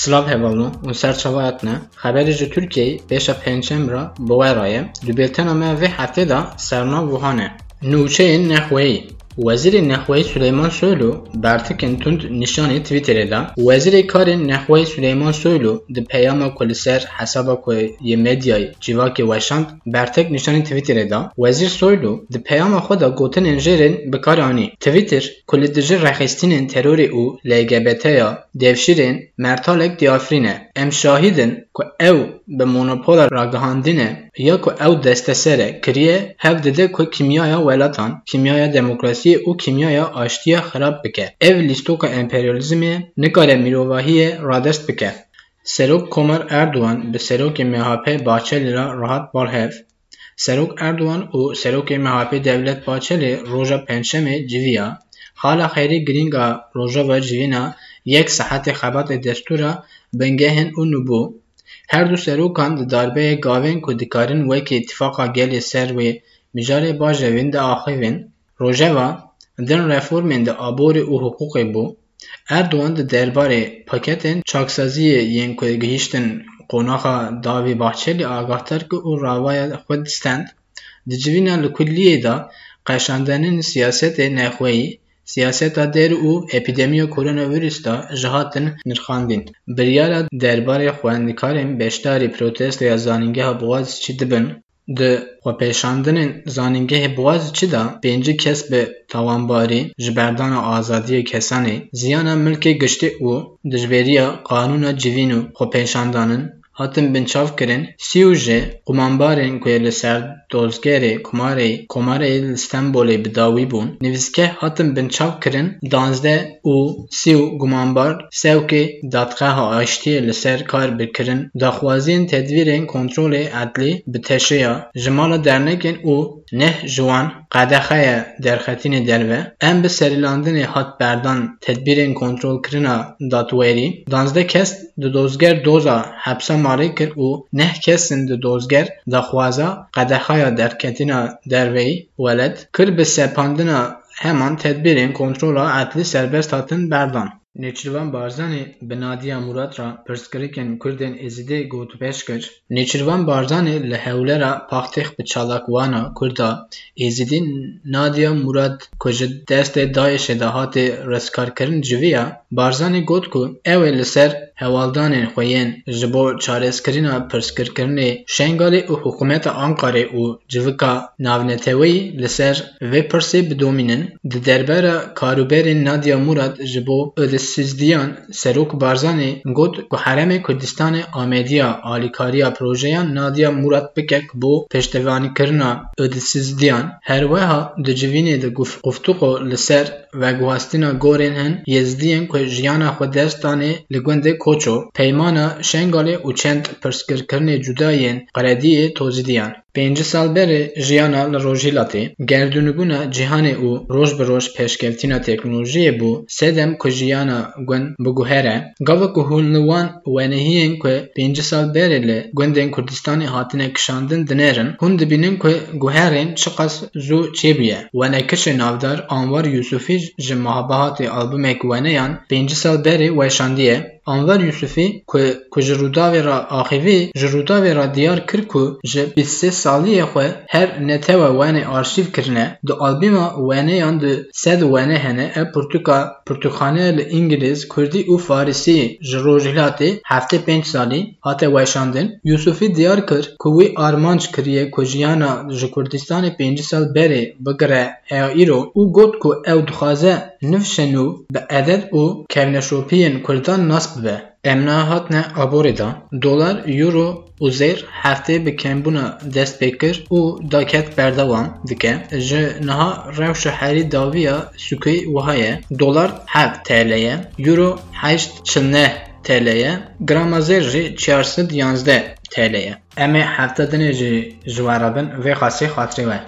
Slav hevalno û serçavayetne xeberê ji Tirkiyeyê pêşa pênçem re bi we re ye di bêltena me vê heftê de sernav wihan e. Nûçeyên Nexweyî Wezîrê Nexweyî Suleyman Soylu bertikên tund nîşanî Twitterê da Wezîrê Karên Nexweyî Suleyman Soylu di peyama ku li ser hesaba ku yê medyayê civakê weşand bertek nîşanî Twitterê da Wezîr Soylu di peyama xwe de gotinên jêrên bi kar anî. Twitter ku li dijî rexîstinên terorê û LGBTya devşîrên mertalek diyafrîne. Em şahîdin ku ew bi monopola ragihandînê ya ku ew desteser kiriye hev dide ku kîmyaya welatan, سیاسی او کیمیا یا آشتیا خراب بکه. او لیستوکا امپریالیزمی نکاره میرواهی رادست بکه سروک کمر اردوان به سروک مهاپ باچلی را راحت بارهف سروک اردوان او سروک مهاپ دولت باچلی روژا پنشمه جویا حالا خیری گرینگا روژا و جوینا یک صحت خبات دستورا بنگهن او نبو هر دو سروکان در داربه گاوین کدکارن و اتفاقا گلی سر و مجاره باجوین در آخوین روژوا دن رفورمین ده آبور او حقوقی بو. اردوان ده دربار پاکتن چاکسازی ین که گهیشتن قناخ داوی باچلی آگاهتر که او راوای خود ستند. ده جوینا لکلی ده قشاندنین سیاست نخوهی سیاست در او اپیدمی کرونا ویروس ده جهاتن نرخاندین. بریالا دربار خواندکارین بشتاری پروتست یا زانینگه ها بغاز چی د خو پیشاندن زانینگه بواز چی دا؟ بینجی کس به توانباری جبردان آزادی کسانی زیانا ملک گشتی او دجوریا قانون جوینو خو hatin binçavkirin sî û jê ser dozgerê kumarê Komarê Stenbolê bi dawî bûn, nivîskeh hatin binçavkirin danzdeh û sî û gumanbar sewkê dadgeha aştiyê li ser kar bikirin daxwaziyên tedbîrên kontrolê edlî bi teşeya ji mala dernekên û neh ji wan qedexeya derxetînê derve, em bi hat berdan tedbîrên kontrolkirina datwerî, danzdeh kes di dozger doza hepsa malê kir û neh kesin di dozger daxwaza qedexeya derketina derveyî weled kir bi sepandina heman tedbîrên kontrola edlî serbest hatin berdan. Nêçîrvan Barzanî bi Nadiya Murad re pirsgirêkên Kurdên Êzidî gotûbêj kir. Nêçîrvan Barzanî li hewlêra paxtêx bi çalakwana Nadiya Murad ku ji destê Daişê de hatê rizgarkirin civiya, Barzanî got ku ser هوالدان خوین جبو چارس کرینا پرسکر کرنی شنگالی و حکومت آنقاره و جوکا ناونتوی لسر و پرسی بدومینن در دربار کاروبر نادیا مراد جبو اد سیزدیان سروک بارزانی گود که حرم کردستان آمیدیا آلیکاریا پروژه نادیا مراد بکک بو پشتوانی کرنا اد سیزدیان هر وحا در جوینی در گف... گفتوخو لسر و گوستینا گورین هن یزدین که جیانا خود درستانی لگونده Koço, peymana Şengalê û çend pirsgirkirinê cuda yên Qerediyê tozî diyan. Pêncî sal berê jiyana li Rojhilatê, gerdûnîbûna cîhanê û roj bi roj bû sedem ku jiyana gund biguher e. Gava ku hûn li ku pêncî sal berê li gundên Kurdistanê hatine kişandin dinêrin, hûn dibînin ku guherên çi qas zû çêbûye. Wenekişê navdar Anwar Yusufî ji mehabahatê albûmek weneyan pêncî sal berê weşandiye Anvar Yusufî ku ku ji Rûdawê re axivî ji Rûdawê re diyar kir ku ji bîst sê saliyê xwe her netewa wenê arşîv kirine, di albîma weneyan di sed wene hene ev pirtûka pirtûkxaneya li İngiliz, Kurdî û Farsî ji Rojhilatê heftê pênc salî hate weşandin. Yusufî diyar kir ku wî armanc kiriye ku jiyana ji Kurdistanê pêncî sal berê bigire heya îro û got ku ew dixwaze nivşe nû bi edeb û kevneşopiyên Kurdan nas bibe. Em nehatine aborê da dolar, euro û zêr heftê bi kembûna dest pê kir û daket berdewam dike. Ji niha rewşa herî dawiya sûkê wiha ye. Dolar hev TL ye, euro heşt çilneh TL ye, grama zêr jî çar sed yanzdeh TL ye. Em ê hefte dinê jî ji we re bin vê xasê xatirê we.